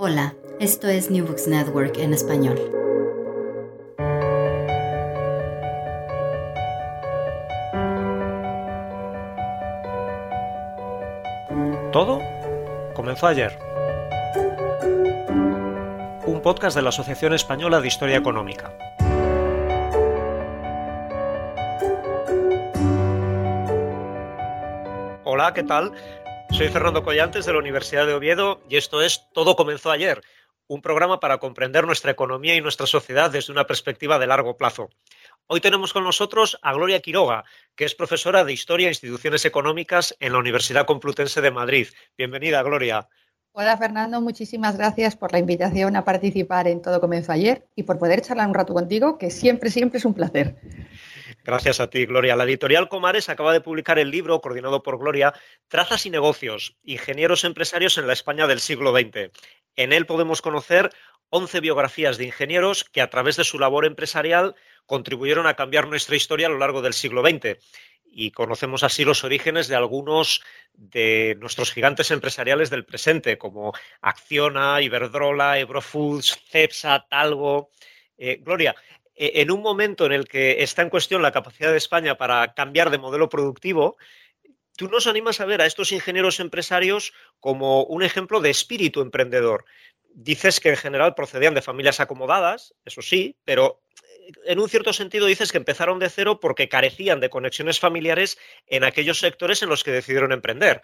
Hola, esto es New Books Network en español. Todo comenzó ayer. Un podcast de la Asociación Española de Historia Económica. Hola, ¿qué tal? Soy Fernando Collantes de la Universidad de Oviedo y esto es Todo comenzó ayer, un programa para comprender nuestra economía y nuestra sociedad desde una perspectiva de largo plazo. Hoy tenemos con nosotros a Gloria Quiroga, que es profesora de Historia e Instituciones Económicas en la Universidad Complutense de Madrid. Bienvenida, Gloria. Hola Fernando, muchísimas gracias por la invitación a participar en Todo Comenzó Ayer y por poder charlar un rato contigo, que siempre, siempre es un placer. Gracias a ti, Gloria. La editorial Comares acaba de publicar el libro, coordinado por Gloria, Trazas y negocios, ingenieros empresarios en la España del siglo XX. En él podemos conocer 11 biografías de ingenieros que a través de su labor empresarial contribuyeron a cambiar nuestra historia a lo largo del siglo XX. Y conocemos así los orígenes de algunos de nuestros gigantes empresariales del presente, como Acciona, Iberdrola, Ebrofoods, Cepsa, Talgo. Eh, Gloria, en un momento en el que está en cuestión la capacidad de España para cambiar de modelo productivo, tú nos animas a ver a estos ingenieros empresarios como un ejemplo de espíritu emprendedor. Dices que en general procedían de familias acomodadas, eso sí, pero eh, en un cierto sentido dices que empezaron de cero porque carecían de conexiones familiares en aquellos sectores en los que decidieron emprender.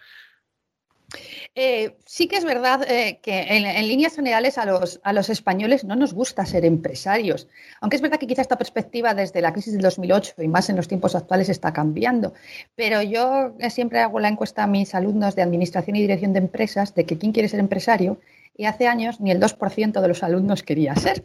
Eh, sí que es verdad eh, que en, líneas generales a los, a los españoles no nos gusta ser empresarios, aunque es verdad que quizá esta perspectiva desde la crisis del 2008 y más en los tiempos actuales está cambiando. Pero yo siempre hago la encuesta a mis alumnos de Administración y Dirección de Empresas de que quién quiere ser empresario y hace años ni el 2% de los alumnos quería ser.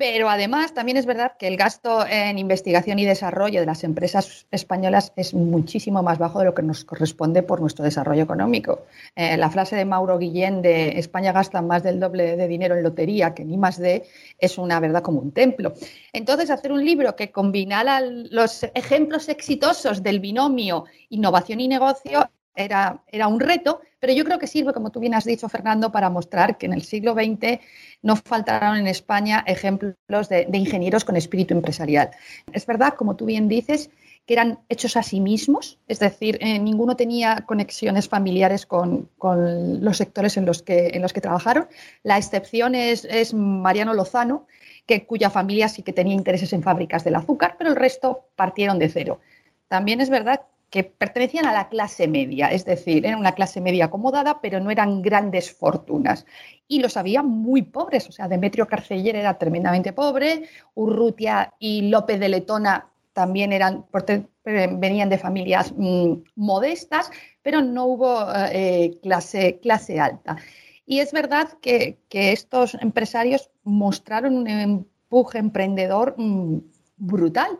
Pero además también es verdad que el gasto en investigación y desarrollo de las empresas españolas es muchísimo más bajo de lo que nos corresponde por nuestro desarrollo económico. Eh, la frase de Mauro Guillén de España gasta más del doble de dinero en lotería que ni más de es una verdad como un templo. Entonces, hacer un libro que combinara los ejemplos exitosos del binomio innovación y negocio era, era, un reto, pero yo creo que sirve, como tú bien has dicho, Fernando, para mostrar que en el siglo XX no faltaron en España ejemplos de, ingenieros con espíritu empresarial. Es verdad, como tú bien dices, que eran hechos a sí mismos, es decir, eh, ninguno tenía conexiones familiares con, los sectores en los, que, en los que trabajaron. La excepción es, es Mariano Lozano, que, cuya familia sí que tenía intereses en fábricas del azúcar, pero el resto partieron de cero. También es verdad que pertenecían a la clase media, es decir, eran una clase media acomodada, pero no eran grandes fortunas. Y los había muy pobres, o sea, Demetrio Carceller era tremendamente pobre, Urrutia y López de Letona también eran, venían de familias mm, modestas, pero no hubo eh, clase, clase alta. Y es verdad que, estos empresarios mostraron un empuje emprendedor mm, brutal.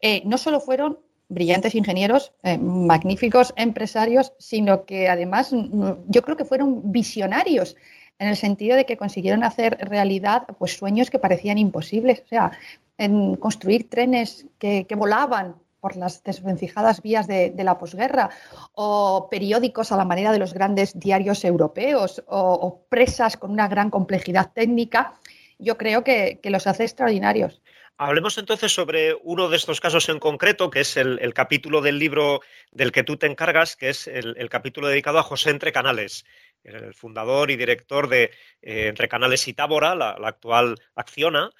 Eh, no solo fueron brillantes ingenieros, eh, magníficos empresarios, sino que además mm, yo creo que fueron visionarios en el sentido de que consiguieron hacer realidad pues, sueños que parecían imposibles. O sea, en construir trenes que, volaban por las desvencijadas vías de, la posguerra, o periódicos a la manera de los grandes diarios europeos, o, presas con una gran complejidad técnica, yo creo que los hace extraordinarios. Hablemos entonces sobre uno de estos casos en concreto, que es el, capítulo del libro del que tú te encargas, que es el, capítulo dedicado a José Entre Canales, el fundador y director de eh, Entre Canales y Tábora, la, actual Acciona,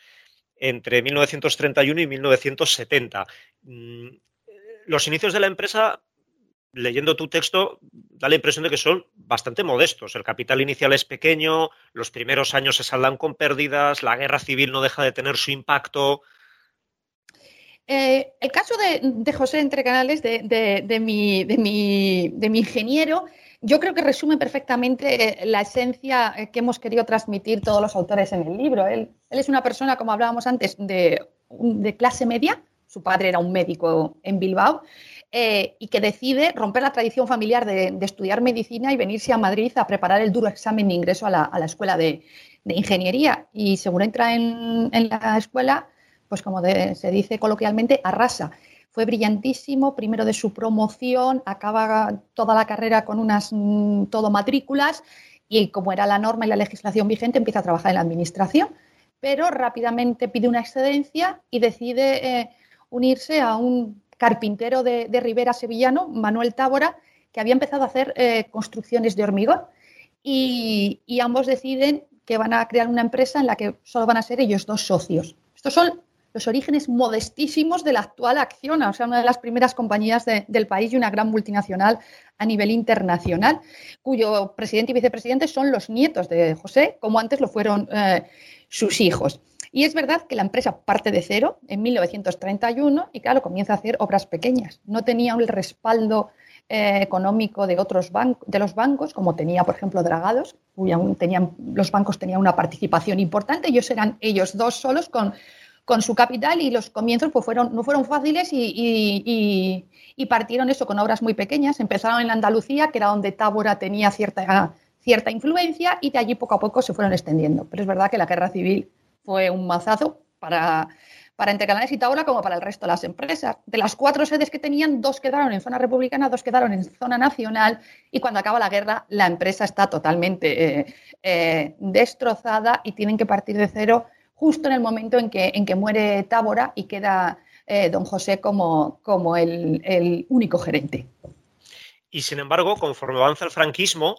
entre 1931 y 1970. Mm, los inicios de la empresa leyendo tu texto, da la impresión de que son bastante modestos. El capital inicial es pequeño, los primeros años se saldan con pérdidas, la guerra civil no deja de tener su impacto. Eh, el caso de, José Entre Canales, de, mi, ingeniero, yo creo que resume perfectamente eh, la esencia eh, que hemos querido transmitir todos los autores en el libro. Él, él es una persona, como hablábamos antes, de, clase media. Su padre era un médico en Bilbao eh, y que decide romper la tradición familiar de, estudiar medicina y venirse a Madrid a preparar el duro examen de ingreso a la, escuela de, ingeniería. Y según entra en, la escuela, pues como se dice coloquialmente, arrasa. Fue brillantísimo, primero de su promoción, acaba toda la carrera con unas mm, todo matrículas y como era la norma y la legislación vigente, empieza a trabajar en la administración, pero rápidamente pide una excedencia y decide eh, unirse a un carpintero de, Rivera sevillano, Manuel Tábora, que había empezado a hacer eh, construcciones de hormigón y, y ambos deciden que van a crear una empresa en la que solo van a ser ellos dos socios. Estos son los orígenes modestísimos de la actual Acciona, o sea, una de las primeras compañías del país y una gran multinacional a nivel internacional, cuyo presidente y vicepresidente son los nietos de José, como antes lo fueron eh, sus hijos. Y es verdad que la empresa parte de cero en 1931 y, claro, comienza a hacer obras pequeñas. No tenía el respaldo eh, económico de otros bancos, de los bancos, como tenía, por ejemplo, Dragados, tenían, los bancos tenían una participación importante, ellos eran ellos dos solos con, con su capital y los comienzos pues, fueron, no fueron fáciles y, partieron eso con obras muy pequeñas. Empezaron en Andalucía, que era donde Tábora tenía cierta, cierta influencia, y de allí poco a poco se fueron extendiendo. Pero es verdad que la guerra civil fue un mazazo para, para Canales y Taura como para el resto de las empresas. De las cuatro sedes que tenían, dos quedaron en zona republicana, dos quedaron en zona nacional y cuando acaba la guerra la empresa está totalmente eh, eh, destrozada y tienen que partir de cero justo en el momento en que, en que muere Tábora y queda eh, don José como, como el único gerente. Y sin embargo, conforme avanza el franquismo,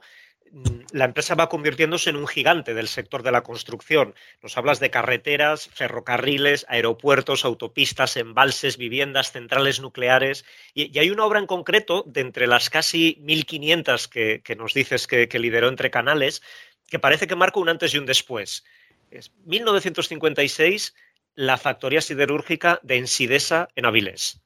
la empresa va convirtiéndose en un gigante del sector de la construcción. Nos hablas de carreteras, ferrocarriles, aeropuertos, autopistas, embalses, viviendas, centrales nucleares. Y, hay una obra en concreto, de entre las casi 1.500 que, nos dices que, lideró entre canales, que parece que marca un antes y un después. Es 1956, la factoría siderúrgica de Ensidesa en Avilés.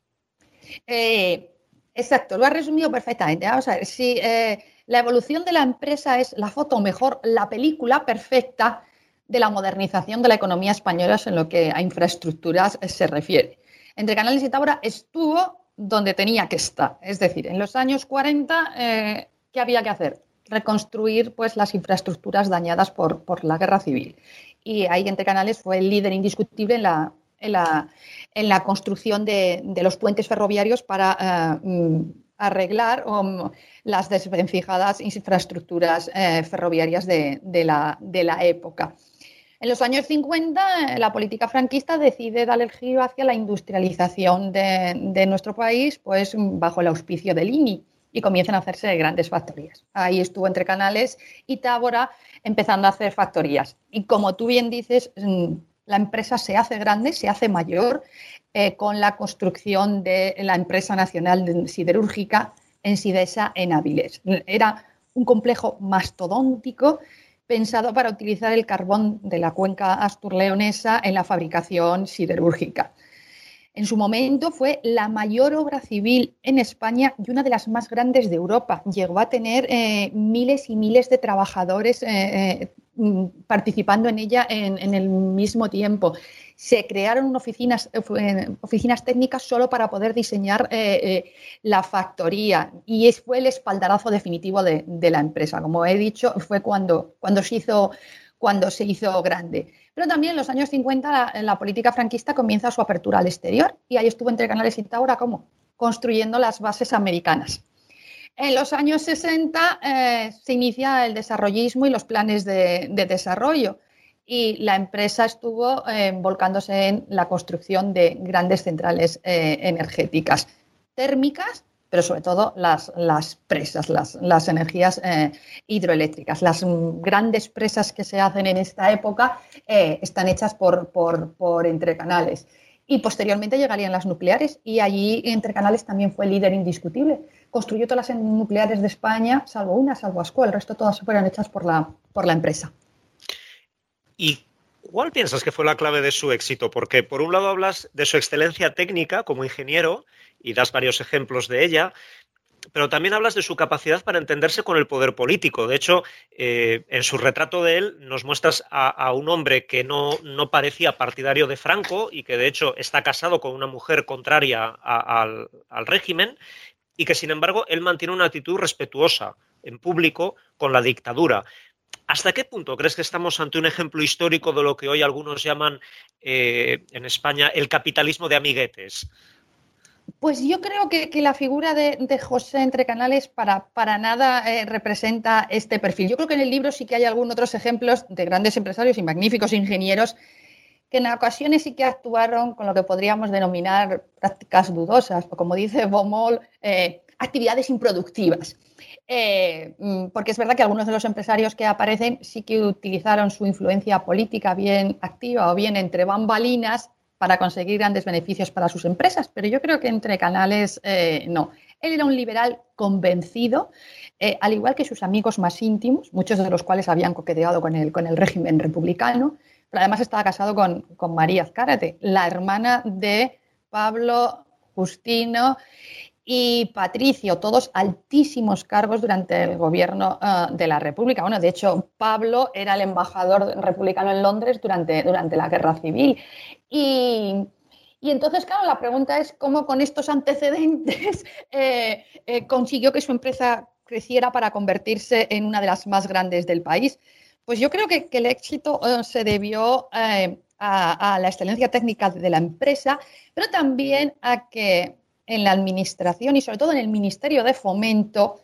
Eh, exacto, lo has resumido perfectamente. Vamos a ver, si eh, la evolución de la empresa es la foto, mejor, la película perfecta de la modernización de la economía española en lo que a infraestructuras se refiere. Entre Canales y Taura estuvo donde tenía que estar. Es decir, en los años 40, eh, ¿qué había que hacer? Reconstruir pues, las infraestructuras dañadas por, por la guerra civil. Y ahí Entre Canales fue el líder indiscutible en la, en la, en la construcción de, de, los puentes ferroviarios para eh, arreglar um, las desvencijadas infraestructuras eh, ferroviarias de, la, época. En los años 50, eh, la política franquista decide dar el giro hacia la industrialización de, nuestro país, pues bajo el auspicio del INI, y comienzan a hacerse grandes factorías. Ahí estuvo entre Canales y Tábora empezando a hacer factorías. Y como tú bien dices, mm, la empresa se hace grande, se hace mayor eh, con la construcción de la empresa nacional siderúrgica en Sidesa en Avilés. Era un complejo mastodóntico pensado para utilizar el carbón de la cuenca asturleonesa en la fabricación siderúrgica. En su momento fue la mayor obra civil en España y una de las más grandes de Europa. Llegó a tener eh, miles y miles de trabajadores eh, participando en ella en, el mismo tiempo se crearon oficinas, eh, oficinas técnicas solo para poder diseñar eh, eh, la factoría y fue el espaldarazo definitivo de, la empresa. Como he dicho, fue cuando, cuando, se, hizo, cuando se hizo grande. Pero también en los años 50 la, política franquista comienza su apertura al exterior y ahí estuvo entre Canales y Taura como construyendo las bases americanas. En los años 60 se inicia el desarrollismo y los planes de desarrollo y la empresa estuvo eh, volcándose en la construcción de grandes centrales eh, energéticas térmicas, pero sobre todo las, presas, las, las energías eh, hidroeléctricas. Las grandes presas que se hacen en esta época están hechas por, por, por entrecanales. Y posteriormente llegarían las nucleares y allí Entrecanales también fue líder indiscutible. Construyó todas las nucleares de España, salvo una, salvo Asco, el resto todas fueron hechas por la, por la empresa. ¿Y cuál piensas que fue la clave de su éxito? Porque por un lado hablas de su excelencia técnica como ingeniero y das varios ejemplos de ella, pero también hablas de su capacidad para entenderse con el poder político. De hecho, eh, en su retrato de él nos muestras a, un hombre que no, parecía partidario de Franco y que de hecho está casado con una mujer contraria al, al régimen y que sin embargo él mantiene una actitud respetuosa en público con la dictadura. ¿Hasta qué punto crees que estamos ante un ejemplo histórico de lo que hoy algunos llaman eh, en España el capitalismo de amiguetes? Pues yo creo que, la figura de, José Entre Canales para, para nada eh, representa este perfil. Yo creo que en el libro sí que hay algunos otros ejemplos de grandes empresarios y magníficos ingenieros que en ocasiones sí que actuaron con lo que podríamos denominar prácticas dudosas, o como dice Bomol, eh, actividades improductivas. Eh, mm, porque es verdad que algunos de los empresarios que aparecen sí que utilizaron su influencia política bien activa o bien entre bambalinas para conseguir grandes beneficios para sus empresas, pero yo creo que entre canales eh, no. Él era un liberal convencido, al igual que sus amigos más íntimos, muchos de los cuales habían coqueteado con el, con el régimen republicano, pero además estaba casado con, María Azcárate, la hermana de Pablo Justino y Patricio, todos altísimos cargos durante el gobierno eh, de la República. Bueno, de hecho, Pablo era el embajador republicano en Londres durante, durante la Guerra Civil. Y, entonces, claro, la pregunta es cómo con estos antecedentes eh, eh, consiguió que su empresa creciera para convertirse en una de las más grandes del país. Pues yo creo que, el éxito se debió a, la excelencia técnica de la empresa, pero también a que en la administración y sobre todo en el Ministerio de Fomento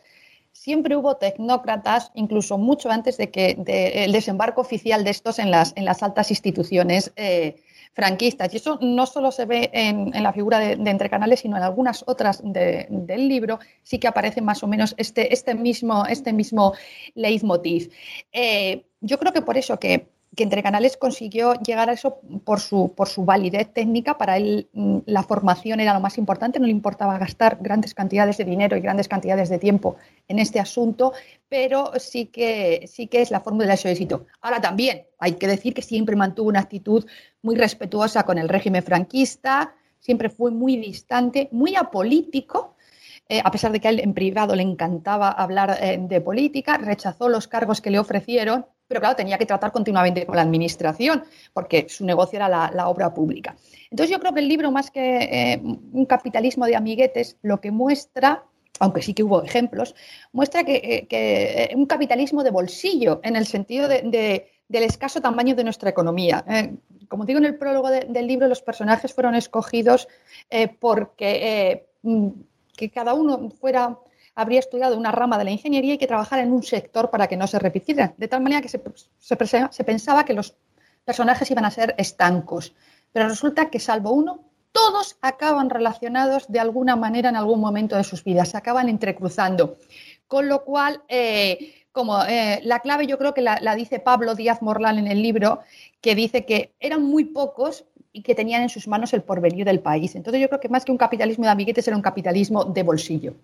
siempre hubo tecnócratas, incluso mucho antes de que el desembarco oficial de estos en las, en las altas instituciones eh, franquistas. Y eso no solo se ve en, la figura de, Entre Canales, sino en algunas otras del libro, sí que aparece más o menos este, este, mismo, este mismo leitmotiv. Eh, yo creo que por eso que que Entre Canales consiguió llegar a eso por su, por su validez técnica. Para él mm, la formación era lo más importante, no le importaba gastar grandes cantidades de dinero y grandes cantidades de tiempo en este asunto, pero sí que, sí que es la fórmula de su éxito. Ahora también hay que decir que siempre mantuvo una actitud muy respetuosa con el régimen franquista, siempre fue muy distante, muy apolítico. Eh, a pesar de que a él en privado le encantaba hablar eh, de política, rechazó los cargos que le ofrecieron pero claro, tenía que tratar continuamente con la administración, porque su negocio era la, obra pública. Entonces yo creo que el libro, más que eh, un capitalismo de amiguetes, lo que muestra, aunque sí que hubo ejemplos, muestra que, eh, eh, un capitalismo de bolsillo, en el sentido del escaso tamaño de nuestra economía. como digo en el prólogo del libro, los personajes fueron escogidos porque mm, que cada uno fuera habría estudiado una rama de la ingeniería y que trabajara en un sector para que no se repitiera. De tal manera que se, se, pensaba que los personajes iban a ser estancos. Pero resulta que, salvo uno, todos acaban relacionados de alguna manera en algún momento de sus vidas, se acaban entrecruzando. Con lo cual, eh, como eh, la clave yo creo que la, la, dice Pablo Díaz Morlán en el libro, que dice que eran muy pocos y que tenían en sus manos el porvenir del país. Entonces yo creo que más que un capitalismo de amiguetes era un capitalismo de bolsillo.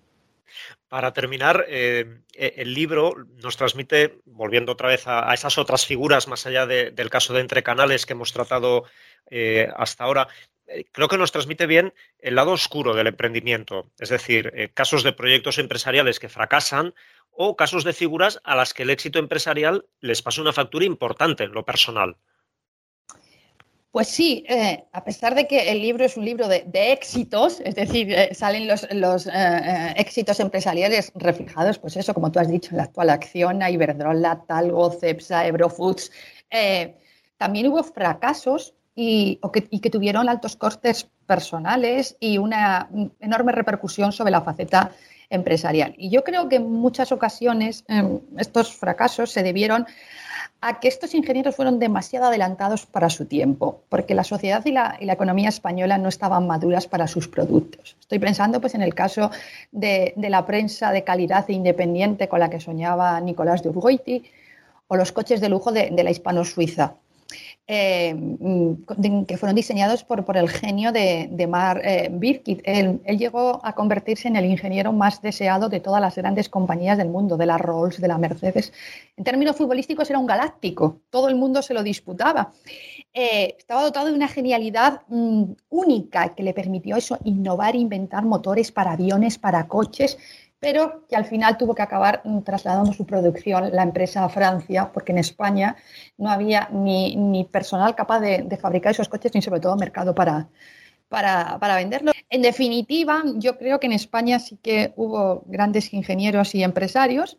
Para terminar, eh, e, el libro nos transmite, volviendo otra vez a, esas otras figuras, más allá del caso de Entre Canales que hemos tratado eh, hasta ahora, eh, creo que nos transmite bien el lado oscuro del emprendimiento, es decir, casos de proyectos empresariales que fracasan o casos de figuras a las que el éxito empresarial les pasa una factura importante en lo personal. Pues sí, eh, a pesar de que el libro es un libro de, éxitos, es decir, eh, salen los, eh, éxitos empresariales reflejados, pues eso, como tú has dicho, en la actual acción, Iberdrola, Talgo, Cepsa, Eurofoods, también hubo fracasos y, que, tuvieron altos costes personales y una enorme repercusión sobre la faceta empresarial. Y yo creo que en muchas ocasiones estos fracasos se debieron a que estos ingenieros fueron demasiado adelantados para su tiempo, porque la sociedad y la, economía española no estaban maduras para sus productos. Estoy pensando pues, en el caso de, la prensa de calidad e independiente con la que soñaba Nicolás de Urgoiti o los coches de lujo de, la hispano-suiza. Eh, mm, que fueron diseñados por, por el genio de, de Mar eh, Birkit. Él, llegó a convertirse en el ingeniero más deseado de todas las grandes compañías del mundo, de la Rolls, de la Mercedes. En términos futbolísticos era un galáctico, todo el mundo se lo disputaba. Eh, estaba dotado de una genialidad mm, única que le permitió eso, innovar, inventar motores para aviones, para coches, pero que al final tuvo que acabar trasladando su producción la empresa a Francia, porque en España no había ni, personal capaz de, fabricar esos coches, ni sobre todo mercado para, para, para venderlos. En definitiva, yo creo que en España sí que hubo grandes ingenieros y empresarios.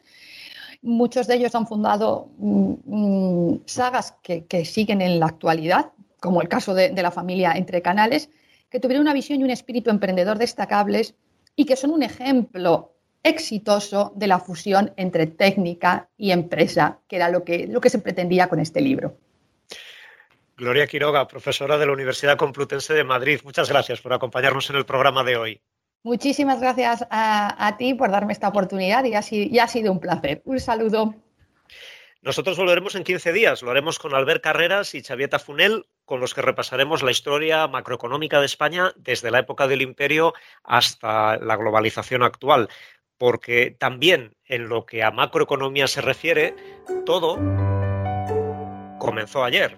Muchos de ellos han fundado mm, mm, sagas que, siguen en la actualidad, como el caso de, de la familia Entre Canales, que tuvieron una visión y un espíritu emprendedor destacables y que son un ejemplo exitoso de la fusión entre técnica y empresa, que era lo que, lo que se pretendía con este libro. Gloria Quiroga, profesora de la Universidad Complutense de Madrid, muchas gracias por acompañarnos en el programa de hoy. Muchísimas gracias a, ti por darme esta oportunidad y ha, y ha sido un placer. Un saludo. Nosotros volveremos en 15 días. Lo haremos con Albert Carreras y Xavieta Funel, con los que repasaremos la historia macroeconómica de España desde la época del imperio hasta la globalización actual. Porque también en lo que a macroeconomía se refiere, todo comenzó ayer.